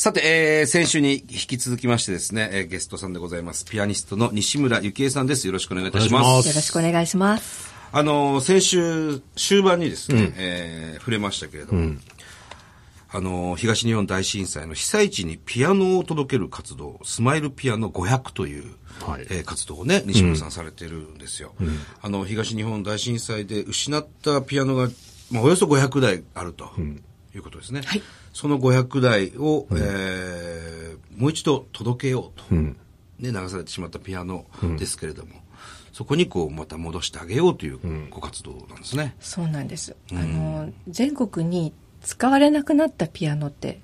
さて、えー、先週に引き続きましてですね、えー、ゲストさんでございます。ピアニストの西村ゆきえさんです。よろしくお願いいたします。よろしくお願いします。あの、先週、終盤にですね、えー触れましたけれども、あの、東日本大震災の被災地にピアノを届ける活動、スマイルピアノ500という、はいえー活動をね、西村さんされてるんですよ。あの、東日本大震災で失ったピアノが、まあ、およそ500台あるということですね。はいその500台を、えーもう一度届けようと、ね、流されてしまったピアノですけれども、そこにこう、また戻してあげようというご活動なんですね。そうなんです。あの、全国に使われなくなったピアノって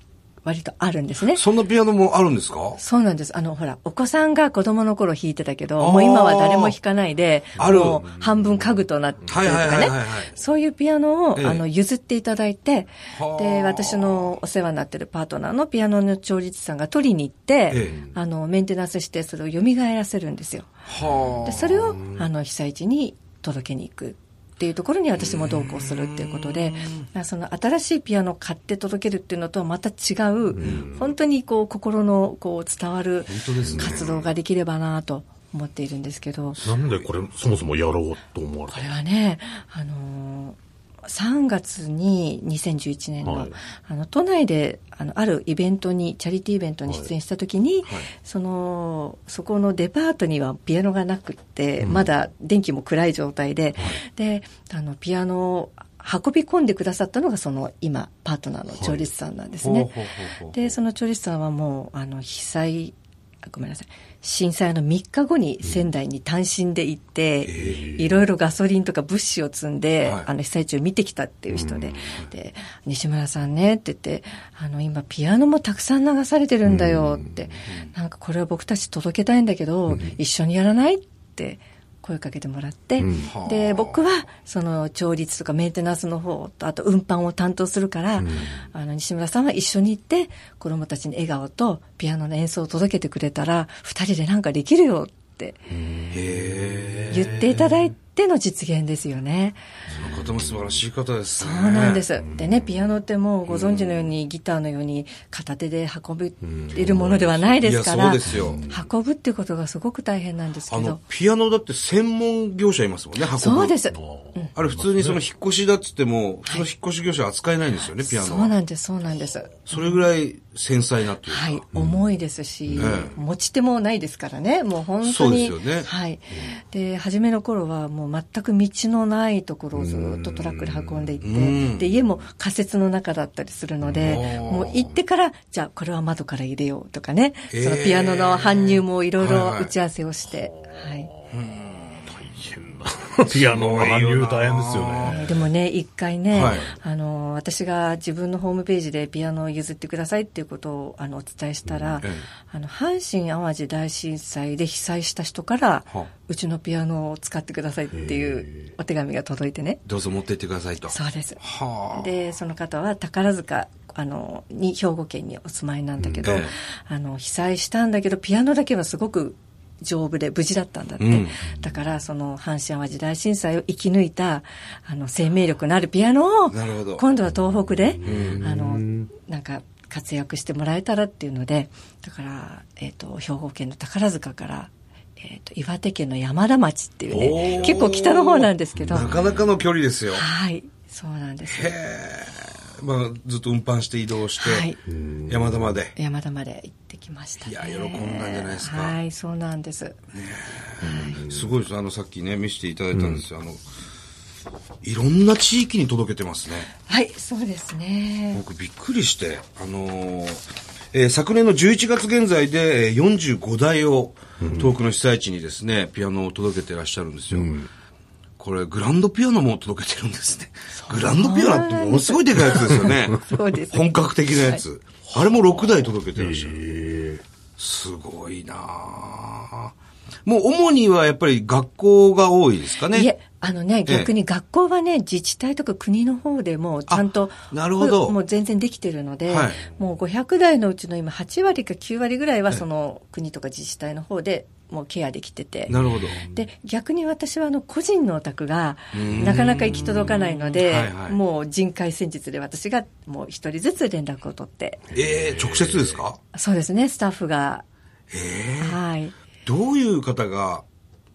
割とあるんですね。そんなピアノもあるんですか？そうなんです。あの、ほら、お子さんが子供の頃弾いてたけど、もう今は誰も弾かないで、ある。もう半分家具となってるとかはいはいはいねはいはい。そういうピアノを、ええ。あの、譲っていただいては、あ。で、私のお世話になってるパートナーのピアノの調律師さんが取りに行って、ええ。あの、メンテナンスして、それを蘇らせるんですよ。はでそれをあの被災地に届けに行くっていうところに私も同行するっていうことでその新しいピアノを買って届けるっていうのとはまた違う本当にこう心のこう伝わる活動ができればなと思っているんですけど。なんでこれ、そもそもやろうと思われたこれはねあのー3月に2011年の,、はい。あの都内であのあるイベントにチャリティーイベントに出演した時に、そのそこのデパートにはピアノがなくって、まだ電気も暗い状態で、であのピアノを運び込んでくださったのがその今パートナーの調律師さんなんですね。でその調律師さんはもうあの被災あごめんなさい。震災の3日後に仙台に単身で行って、いろいろガソリンとか物資を積んで、はい。あの被災地を見てきたっていう人で、で西村さんねって言ってあの今ピアノもたくさん流されてるんだよって、なんかこれは僕たち届けたいんだけど、一緒にやらないって声かけてもらって、で僕はその調律とかメンテナンスの方とあと運搬を担当するから、あの西村さんは一緒に行って子供たちに笑顔とピアノの演奏を届けてくれたら二人でなんかできるよってへ言っていただいての実現ですよね。え。この方も素晴らしい方ですそね。うなんです。でね、ピアノってもうご存知のようにギターのように片手で運べるものではないですから、いやそうですよ運ぶっていうことがすごく大変なんですけあのど、。ピアノだって専門業者いますもんね、運ぶ。そうです。あれ普通にその引っ越しだっつっても、普通の引っ越し業者は扱えないんですよね、ピアノそうは。なんです、そうなんです。それぐらい繊細なっていうか。はい、重いですし、ええ持ち手もないですからね、もう本そう当に。ですよねはい。で、初めの頃はもう全く道のないところをずっとトラックで運んでいって、うん。で、家も仮設の中だったりするので、うん。もう行ってから、じゃあこれは窓から入れようとかね、ええそのピアノの搬入もいろいはいはい。ろ打ち合わせをして、はい。ピアノの搬入大変ですよね。えーでもね、一回ね、はいあの、私が自分のホームページでピアノを譲ってくださいっていうことをあのお伝えしたら、ええあの、阪神淡路大震災で被災した人からは、うちのピアノを使ってくださいっていうお手紙が届いてね。どうぞ持って行ってくださいと。そうです。はあ。で、その方は宝塚、あの、に、兵庫県にお住まいなんだけど、ええあの、被災したんだけど、ピアノだけはすごく丈夫で無事だったんだって。うんだから、その、阪神淡路大震災を生き抜いた、あの、生命力のあるピアノを、今度は東北で、あの、なんか、活躍してもらえたらっていうので、だから、えっ、と、兵庫県の宝塚から、えっ、と、岩手県の山田町っていうおねー、結構北の方なんですけど、なかなかの距離ですよ。はい、そうなんです。へえ。まあ、ずっと運搬して移動して、はい山田まで。山田まで行ってきました、ね。いや喜んだんじゃないですかはい、そうなんです。すごいです。あの、さっきね、見せていただいたんですよ。あの、いろんな地域に届けてますね。はい、そうですね。僕びっくりして、あのーえー昨年の11月現在でえー45台を遠くの被災地にですね、ピアノを届けてらっしゃるんですよ。これ、グランドピアノも届けてるんですね。グランドピアノってものすごいでかいやつですよね。そうです本格的なやつ。あれも6台届けてらっしゃる。すごいなあもう主にはやっぱり学校が多いですかね。いえ、あのね、逆に学校はね、自治体とか国の方でもちゃんと、あなるほどもう全然できてるので、はいもう500台のうちの今8割か9割ぐらいはその国とか自治体の方でもうケアできてて。なるほど。で、逆に私はあの個人のお宅がなかなか行き届かないので、はいはいもう人海戦術で私がもう一人ずつ連絡を取って、ええ直接ですか？そうですね、スタッフが。はい。どういう方が、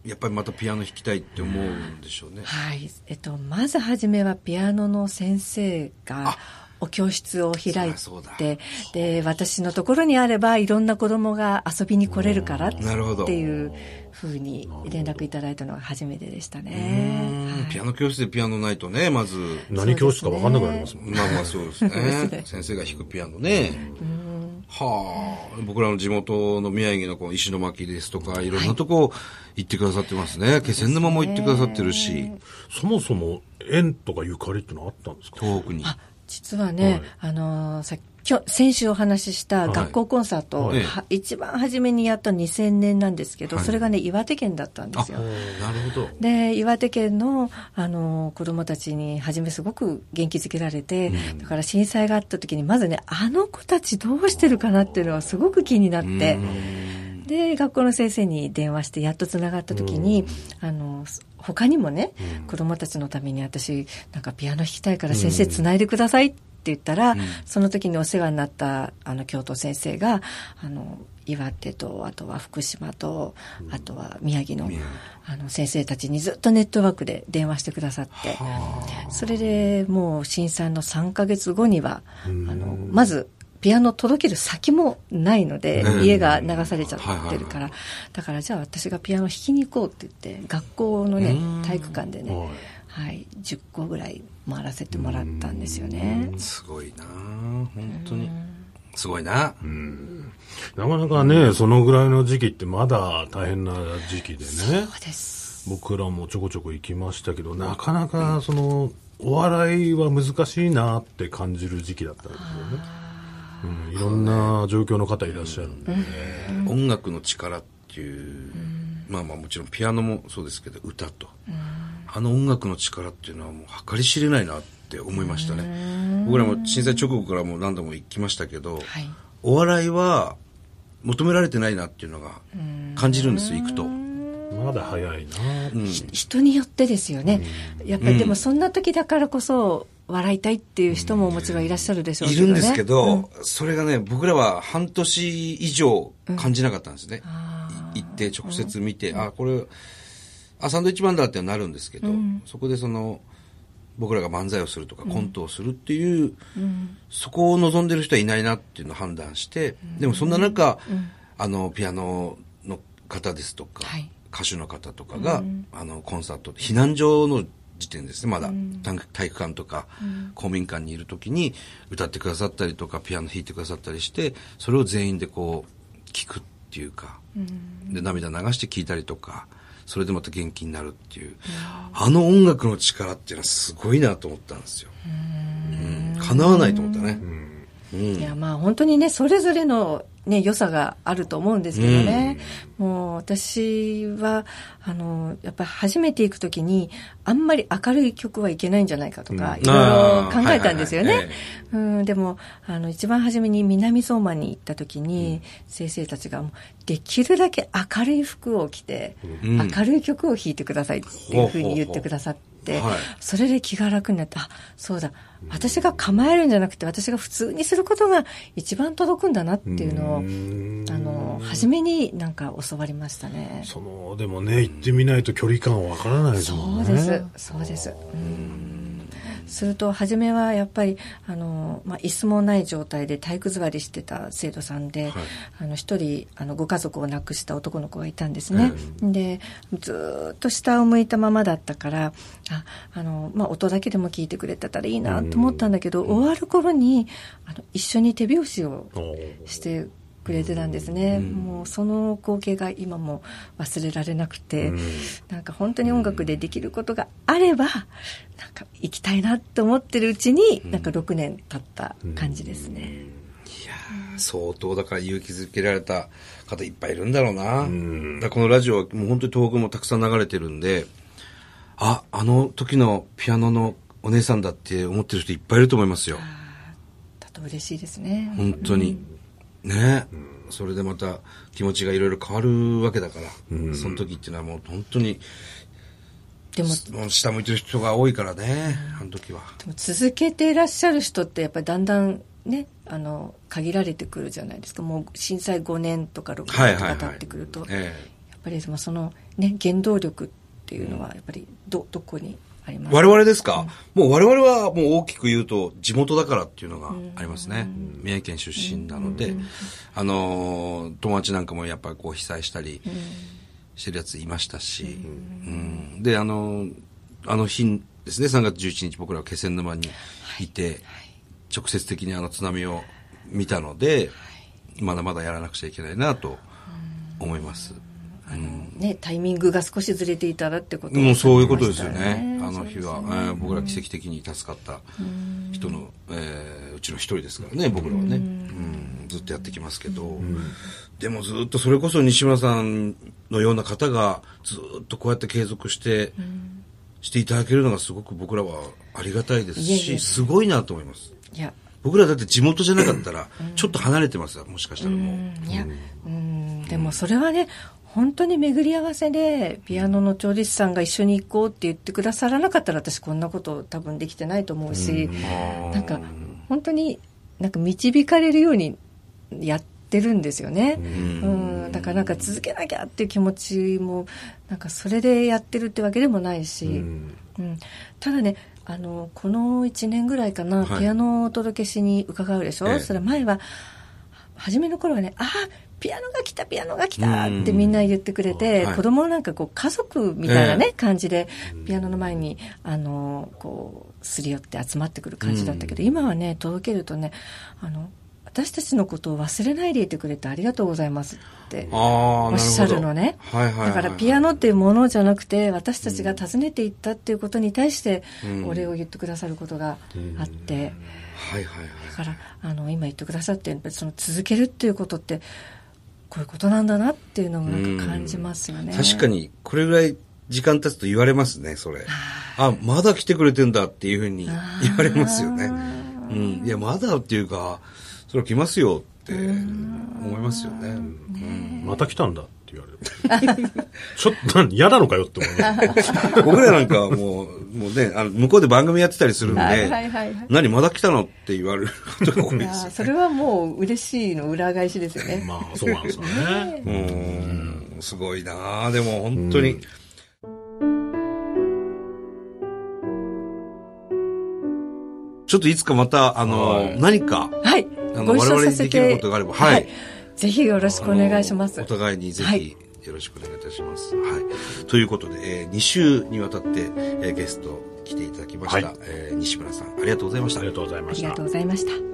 やっぱりまたピアノ弾きたいって思うんでしょうね。はい。えっと、まずはじめはピアノの先生があ、お教室を開いて、で、私のところにあれば、いろんな子供が遊びに来れるからっなるほどていうふうに連絡いただいたのが初めてでしたうね。んピアノ教室でピアノないとね、まず。何教室か分かんなくなりますもんね。まあまあ そうですね。先生が弾くピアノね。はあ、僕らの地元の宮城のこの石巻ですとか、いろんなとこ行ってくださってますね。気仙沼も行ってくださってるし、そもそも縁とかゆかりってのはあったんですか？東北に。あ実はね、あのーさ今日先週お話しした学校コンサート、はいは一番初めにやった2000年なんですけど、はいそれがね岩手県だったんであ、すよ。なるほど。で岩手県のあの子供たちに初めすごく元気づけられて、だから震災があった時にまずねあの子たちどうしてるかなっていうのはすごく気になって。で学校の先生に電話してやっとつながった時に、あの他にもね、子供たちのために私なんかピアノ弾きたいから先生つないでくださいって言ったら、その時にお世話になったあの教頭先生があの岩手とあとは福島と、あとは宮城の宮あの先生たちにずっとネットワークで電話してくださってそれでもう震災の3ヶ月後にはあのまずピアノ届ける先もないので、うん家が流されちゃってるはいから、だからじゃあ私がピアノ弾きに行こうって言って学校のねうん体育館でね、はいはい、10個ぐらい回らせてもらったんですよね。すごいな本当に。すごいな。なかなかね、そのぐらいの時期ってまだ大変な時期でね。そうです。僕らもちょこちょこ行きましたけど、なかなかその、お笑いは難しいなって感じる時期だったんですよね。うん、いろんな状況の方いらっしゃるんで、音楽の力っていう、まあまあもちろんピアノもそうですけど、歌と。あの音楽の力っていうのはもう計り知れないなって思いましたね。僕らも震災直後からもう何度も行きましたけど、はい。お笑いは求められてないなっていうのが感じるんですよ、行くと。まだ早いなうん人によってですよね。やっぱりでもそんな時だからこそ笑いたいっていう人ももちろんいらっしゃるでしょういけどね。るんですけど、うん。それがね、僕らは半年以上感じなかったんですね。あい行って直接見て、あ、これ、あ、サンドイッチマンだってなるんですけど、そこでその、僕らが漫才をするとかコントをするっていう、そこを望んでる人はいないなっていうのを判断して、でもそんな中、あの、ピアノの方ですとか、はい。歌手の方とかが、あの、コンサート、避難所の時点ですね、まだ、体育館とか、公民館にいる時に歌ってくださったりとか、ピアノ弾いてくださったりして、それを全員でこう、聞くっていうか、で、涙流して聞いたりとか、それでまた元気になるっていう、あの音楽の力っていうのはすごいなと思ったんですよ。うん。叶わないと思ったね。うん。いやまあ本当にねそれぞれのね良さがあると思うんですけどね、もう私はあのやっぱり初めて行くときにあんまり明るい曲はいけないんじゃないかとか、うん。いろいろ考えたんですよね、あーはいはいはい。えうん、でもあの一番初めに南相馬に行った時に、先生たちがもうできるだけ明るい服を着て、うん。明るい曲を弾いてくださいっていうふうに言ってくださって。はいそれで気が楽になって、あ、そうだ、私が構えるんじゃなくて、私が普通にすることが一番届くんだなっていうのを、あの、初めになんか教わりましたね。その、でもね、行ってみないと距離感わからないですもんね。そうです、そうです。うんすると、初めはやっぱり、あの、まあ、椅子もない状態で体育座りしてた生徒さんで、はい。あの、一人、あの、ご家族を亡くした男の子がいたんですね。で、ずーっと下を向いたままだったから、あ、あの、まあ、音だけでも聞いてくれてたらいいなと思ったんだけど、終わる頃に、あの、一緒に手拍子をしてくれてたんですね、もうその光景が今も忘れられなくて、うん。なんか本当に音楽でできることがあればなんか行きたいなって思ってるうちに、なんか6年経った感じですね、いやー相当だから勇気づけられた方いっぱいいるんだろうな。ん。だこのラジオはもう本当に東北もたくさん流れてるんで、あ、あの時のピアノのお姉さんだって思ってる人いっぱいいると思いますよ。だと嬉しいですね、本当に。ね。それでまた気持ちがいろいろ変わるわけだから、その時っていうのはもう本当に、でも、もう下向いてる人が多いからね、あの時は。でも続けていらっしゃる人ってやっぱりだんだんね、あの、限られてくるじゃないですか。もう震災5年とか6年とか経ってくると、え。やっぱりそのそのね、原動力っていうのはやっぱりど、どこにあります。え我々ですか、もう我々はもう大きく言うと地元だからっていうのがありますね。宮城県出身なので、あのー、友達なんかもやっぱりこう被災したりしてるやついましたし、うん。で、あのー、あの日ですね、3月11日僕らは気仙沼にい。て、直接的にあの津波を見たので、まだまだやらなくちゃいけないなと思います。ね、タイミングが少しずれていたらってことをもうそういうことですよね。あの日は、えー僕ら奇跡的に助かった人の、えーうちの一人ですからね、僕らはね。うん。ずっとやってきますけど、でもずっとそれこそ西村さんのような方がずっとこうやって継続して、していただけるのがすごく僕らはありがたいですし、すごいなと思います。いや、僕らだって地元じゃなかったら、ちょっと離れてますよ、もしかしたらもう。いや、うん、でもそれはね、本当に巡り合わせで、ピアノの調理師さんが一緒に行こうって言ってくださらなかったら、私こんなこと多分できてないと思うし、なんか、本当になんか導かれるようにやってるんですよね。うん、だからなんか続けなきゃっていう気持ちも、なんかそれでやってるってわけでもないし、うん。うん、ただねあのこの1年ぐらいかな、はい。ピアノをお届けしに伺うでしょ、ええ。それ前は初めの頃はねああピアノが来たピアノが来たってみんな言ってくれて、はい。子供なんかこう家族みたいなね、え感じでピアノの前にあのこうすり寄って集まってくる感じだったけど、今はね届けるとねあの私たちのことを忘れないでいてくれてありがとうございますっておっしゃるのね。はいはいはい、だからピアノっていうものじゃなくて私たちが訪ねていったっていうことに対してうん。お礼を言ってくださることがあって、はいはいはい。だからあの今言ってくださってその続けるっていうことってこういうことなんだなっていうのをなんか感じますよね。確かに、これぐらい時間経つと言われますね、それ。あ、まだ来てくれてんだっていうふうに言われますよね。うん。いや、まだっていうか、それは来ますよって思いますよね。うんまた来たんだって言われる。ちょっと何、嫌なのかよって思います。僕らなんかはもう、もうね、あの、向こうで番組やってたりするんで、はいはいはいはい何まだ来たのって言われることが多いですよ。それはもう嬉しいの裏返しですよね。まあ、そうなんですよね。うん、すごいなあでも本当に。ちょっといつかまた、あの、はい何か、はい。あのご一緒我々にさせてできることがあればはいぜひよろしくお願いします。お互いにぜはいひよろしくお願いいたします。はい。ということで、え2週にわたって、えーゲスト来ていただきました、はいえー西村さん、ありがとうございましたあり。がとうございましたありがとう。ございました。